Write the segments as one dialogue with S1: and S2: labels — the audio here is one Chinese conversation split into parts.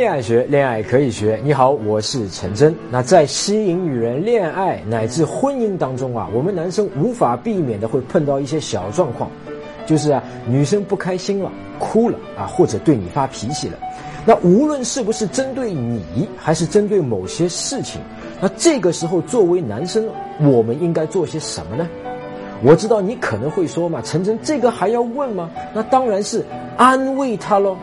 S1: 恋爱学，恋爱可以学。你好，我是陈真。那在吸引女人、恋爱乃至婚姻当中啊，我们男生无法避免的会碰到一些小状况，就是啊，女生不开心了、哭了啊，或者对你发脾气了。那无论是不是针对你，还是针对某些事情，那这个时候作为男生，我们应该做些什么呢？我知道你可能会说嘛，陈真，这个还要问吗？那当然是安慰他喽。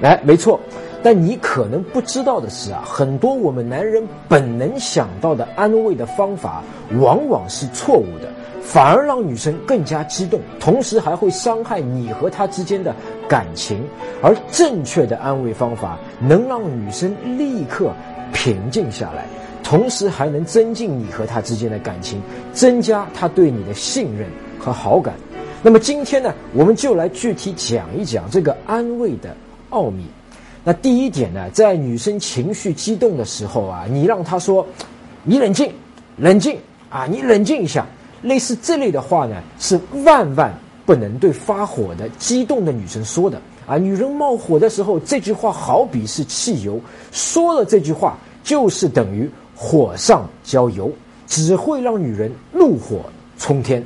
S1: 来，没错，但你可能不知道的是啊，很多我们男人本能想到的安慰的方法，往往是错误的，反而让女生更加激动，同时还会伤害你和她之间的感情。而正确的安慰方法，能让女生立刻平静下来，同时还能增进你和她之间的感情，增加她对你的信任和好感。那么今天呢，我们就来具体讲一讲这个安慰的。奥秘，那第一点呢，在女生情绪激动的时候啊，你让她说：“你冷静，冷静啊，你冷静一下。”类似这类的话呢，是万万不能对发火的、激动的女生说的啊。女人冒火的时候，这句话好比是汽油，说了这句话就是等于火上浇油，只会让女人怒火冲天。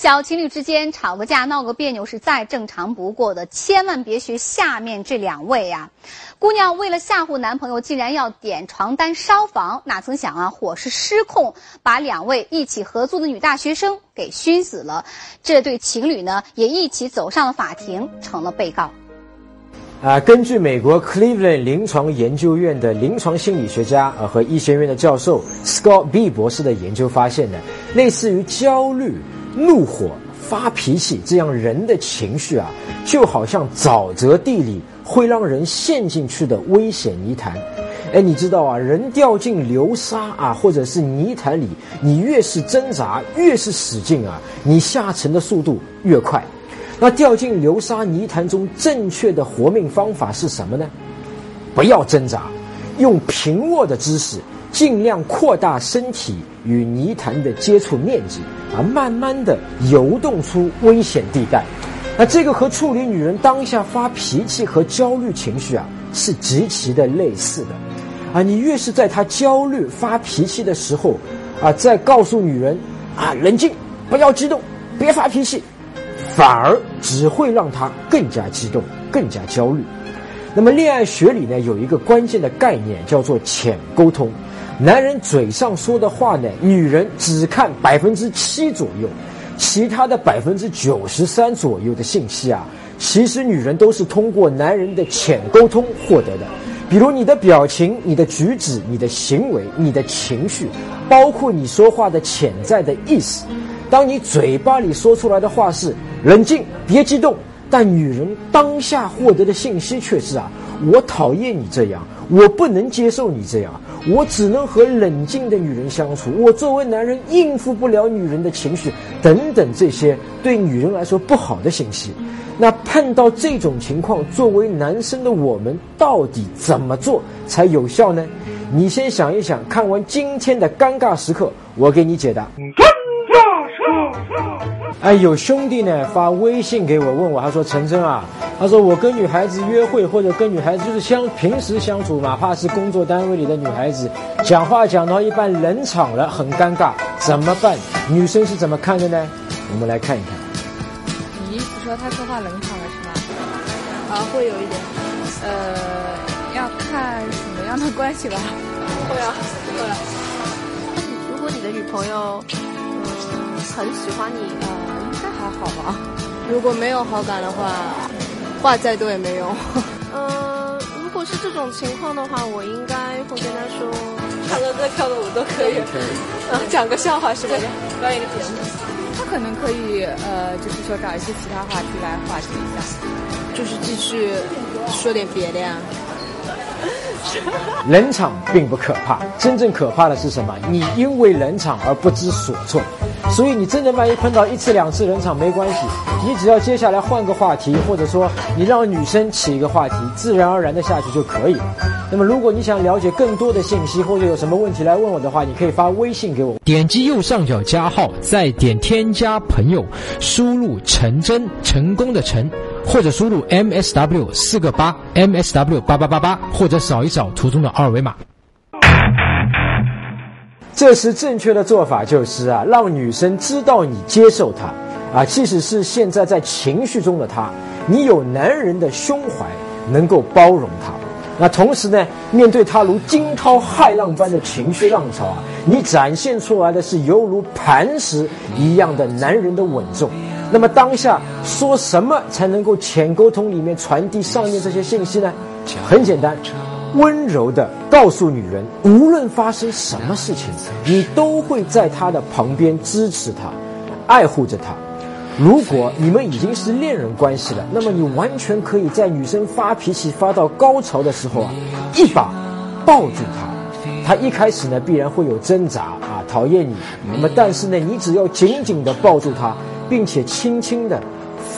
S2: 小情侣之间吵个架、闹个别扭是再正常不过的，千万别学下面这两位呀！姑娘为了吓唬男朋友，竟然要点床单烧房，哪曾想啊，火势失控，把两位一起合租的女大学生给熏死了。这对情侣呢，也一起走上了法庭，成了被告。
S1: 啊，根据美国 Cleveland 临床研究院的临床心理学家啊和医学院的教授 Scott B 博士的研究发现呢，类似于焦虑。怒火、发脾气，这样人的情绪啊，就好像沼泽地里会让人陷进去的危险泥潭。哎，你知道啊，人掉进流沙啊，或者是泥潭里，你越是挣扎，越是使劲啊，你下沉的速度越快。那掉进流沙泥潭中，正确的活命方法是什么呢？不要挣扎，用平卧的姿势。尽量扩大身体与泥潭的接触面积，啊，慢慢的游动出危险地带。那这个和处理女人当下发脾气和焦虑情绪啊，是极其的类似的。啊，你越是在她焦虑发脾气的时候，啊，再告诉女人，啊，冷静，不要激动，别发脾气，反而只会让她更加激动，更加焦虑。那么恋爱学里呢，有一个关键的概念叫做浅沟通。男人嘴上说的话呢，女人只看百分之七左右，其他的百分之九十三左右的信息啊，其实女人都是通过男人的浅沟通获得的。比如你的表情、你的举止、你的行为、你的情绪，包括你说话的潜在的意思。当你嘴巴里说出来的话是冷静，别激动，但女人当下获得的信息却是啊，我讨厌你这样，我不能接受你这样。我只能和冷静的女人相处。我作为男人应付不了女人的情绪，等等这些对女人来说不好的信息。那碰到这种情况，作为男生的我们到底怎么做才有效呢？你先想一想。看完今天的尴尬时刻，我给你解答。哎，有兄弟呢发微信给我问我，他说陈真啊，他说我跟女孩子约会或者跟女孩子就是相平时相处，哪怕是工作单位里的女孩子，讲话讲到一半冷场了，很尴尬，怎么办？女生是怎么看的呢？我们来看一看。
S3: 你意思说他说话冷场了是吗？啊，会有一点，呃，要看什么样的关系吧。
S4: 会啊，会啊。如果你的女朋友，嗯，很喜欢你，呃。还好吧，如果没有好感的话，话再多也没用。嗯，如果是这种情况的话，我应该会跟他说，唱个歌、跳个舞都可以，嗯，讲个笑话什么的，表演个节目。
S3: 他可能可以，呃，就是说找一些其他话题来化解一下，
S4: 就是继续说点别的呀。
S1: 冷场并不可怕，真正可怕的是什么？你因为冷场而不知所措。所以你真的万一碰到一次两次冷场没关系，你只要接下来换个话题，或者说你让女生起一个话题，自然而然的下去就可以了。那么，如果你想了解更多的信息，或者有什么问题来问我的话，你可以发微信给我。点击右上角加号，再点添加朋友，输入陈真，成功的陈，或者输入 MSW 四个八 MSW 八八八八，或者扫一扫图中的二维码。这时正确的做法就是啊，让女生知道你接受她，啊，即使是现在在情绪中的她，你有男人的胸怀，能够包容她。那同时呢，面对她如惊涛骇浪般的情绪浪潮啊，你展现出来的是犹如磐石一样的男人的稳重。那么当下说什么才能够浅沟通里面传递上面这些信息呢？很简单，温柔的告诉女人，无论发生什么事情，你都会在她的旁边支持她，爱护着她。如果你们已经是恋人关系了，那么你完全可以在女生发脾气发到高潮的时候啊，一把抱住她。她一开始呢必然会有挣扎啊，讨厌你。那么但是呢，你只要紧紧的抱住她，并且轻轻的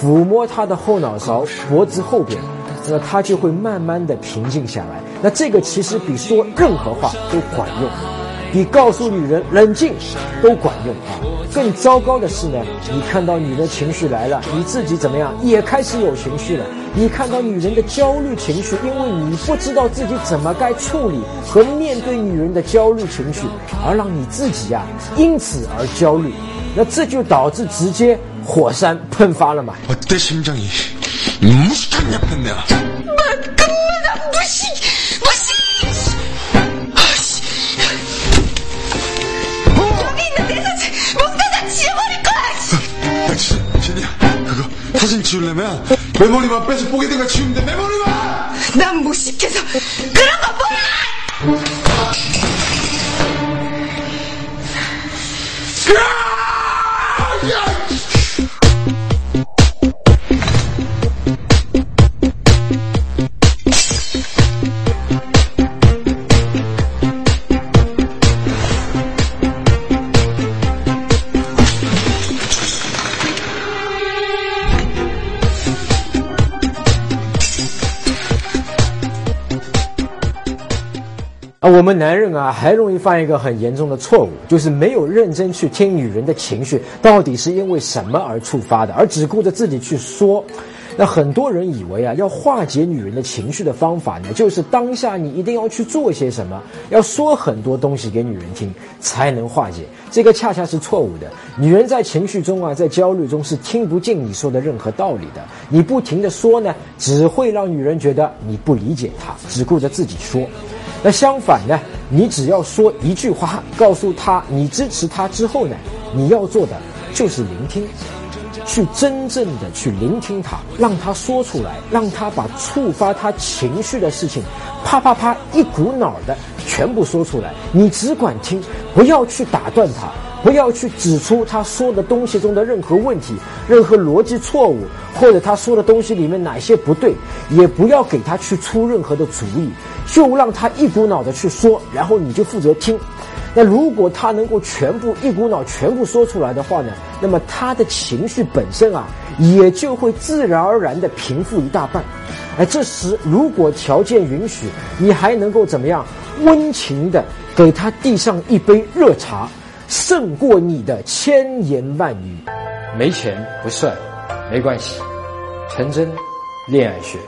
S1: 抚摸他的后脑勺、脖子后边，那他就会慢慢的平静下来。那这个其实比说任何话都管用。比告诉女人冷静都管用啊！更糟糕的是呢，你看到女人情绪来了，你自己怎么样也开始有情绪了。你看到女人的焦虑情绪，因为你不知道自己怎么该处理和面对女人的焦虑情绪，而让你自己呀因此而焦虑，那这就导致直接火山喷发了嘛。我的心脏已不是太喷了，我根本不行。사진지우려면메모리만빼서보게된거지우면돼메모리만난못시켜서그런거 啊，我们男人啊，还容易犯一个很严重的错误，就是没有认真去听女人的情绪到底是因为什么而触发的，而只顾着自己去说。那很多人以为啊，要化解女人的情绪的方法呢，就是当下你一定要去做些什么，要说很多东西给女人听才能化解。这个恰恰是错误的。女人在情绪中啊，在焦虑中是听不进你说的任何道理的。你不停的说呢，只会让女人觉得你不理解她，只顾着自己说。那相反呢？你只要说一句话，告诉他你支持他之后呢，你要做的就是聆听，去真正的去聆听他，让他说出来，让他把触发他情绪的事情，啪啪啪一股脑的全部说出来。你只管听，不要去打断他。不要去指出他说的东西中的任何问题、任何逻辑错误，或者他说的东西里面哪些不对，也不要给他去出任何的主意，就让他一股脑的去说，然后你就负责听。那如果他能够全部一股脑全部说出来的话呢，那么他的情绪本身啊，也就会自然而然的平复一大半。哎，这时如果条件允许，你还能够怎么样？温情的给他递上一杯热茶。胜过你的千言万语。没钱不帅，没关系。陈真，恋爱学。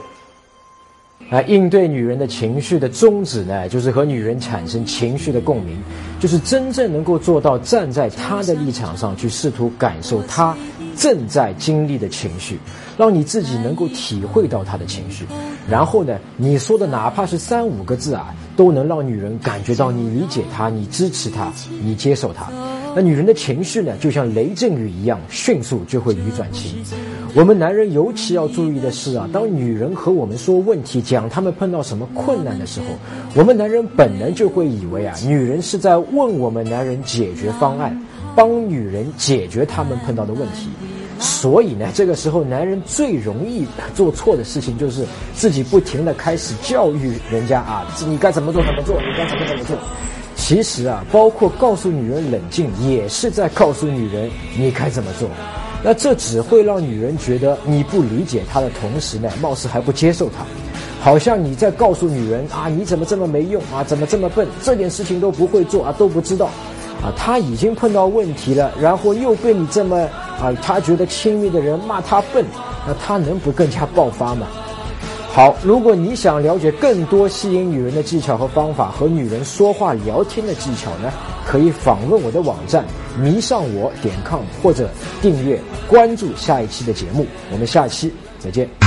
S1: 来，应对女人的情绪的宗旨呢，就是和女人产生情绪的共鸣，就是真正能够做到站在她的立场上去试图感受她正在经历的情绪，让你自己能够体会到她的情绪。然后呢，你说的哪怕是三五个字啊。都能让女人感觉到你理解她，你支持她，你接受她。那女人的情绪呢，就像雷阵雨一样，迅速就会雨转晴。我们男人尤其要注意的是啊，当女人和我们说问题，讲他们碰到什么困难的时候，我们男人本能就会以为啊，女人是在问我们男人解决方案，帮女人解决他们碰到的问题。所以呢，这个时候男人最容易做错的事情就是自己不停的开始教育人家啊，你该怎么做怎么做，你该怎么怎么做。其实啊，包括告诉女人冷静，也是在告诉女人你该怎么做。那这只会让女人觉得你不理解她的同时呢，貌似还不接受她。好像你在告诉女人啊，你怎么这么没用啊，怎么这么笨，这点事情都不会做啊，都不知道，啊，他已经碰到问题了，然后又被你这么啊，他觉得亲密的人骂他笨，那他能不更加爆发吗？好，如果你想了解更多吸引女人的技巧和方法，和女人说话聊天的技巧呢，可以访问我的网站迷上我点 com，或者订阅关注下一期的节目。我们下期再见。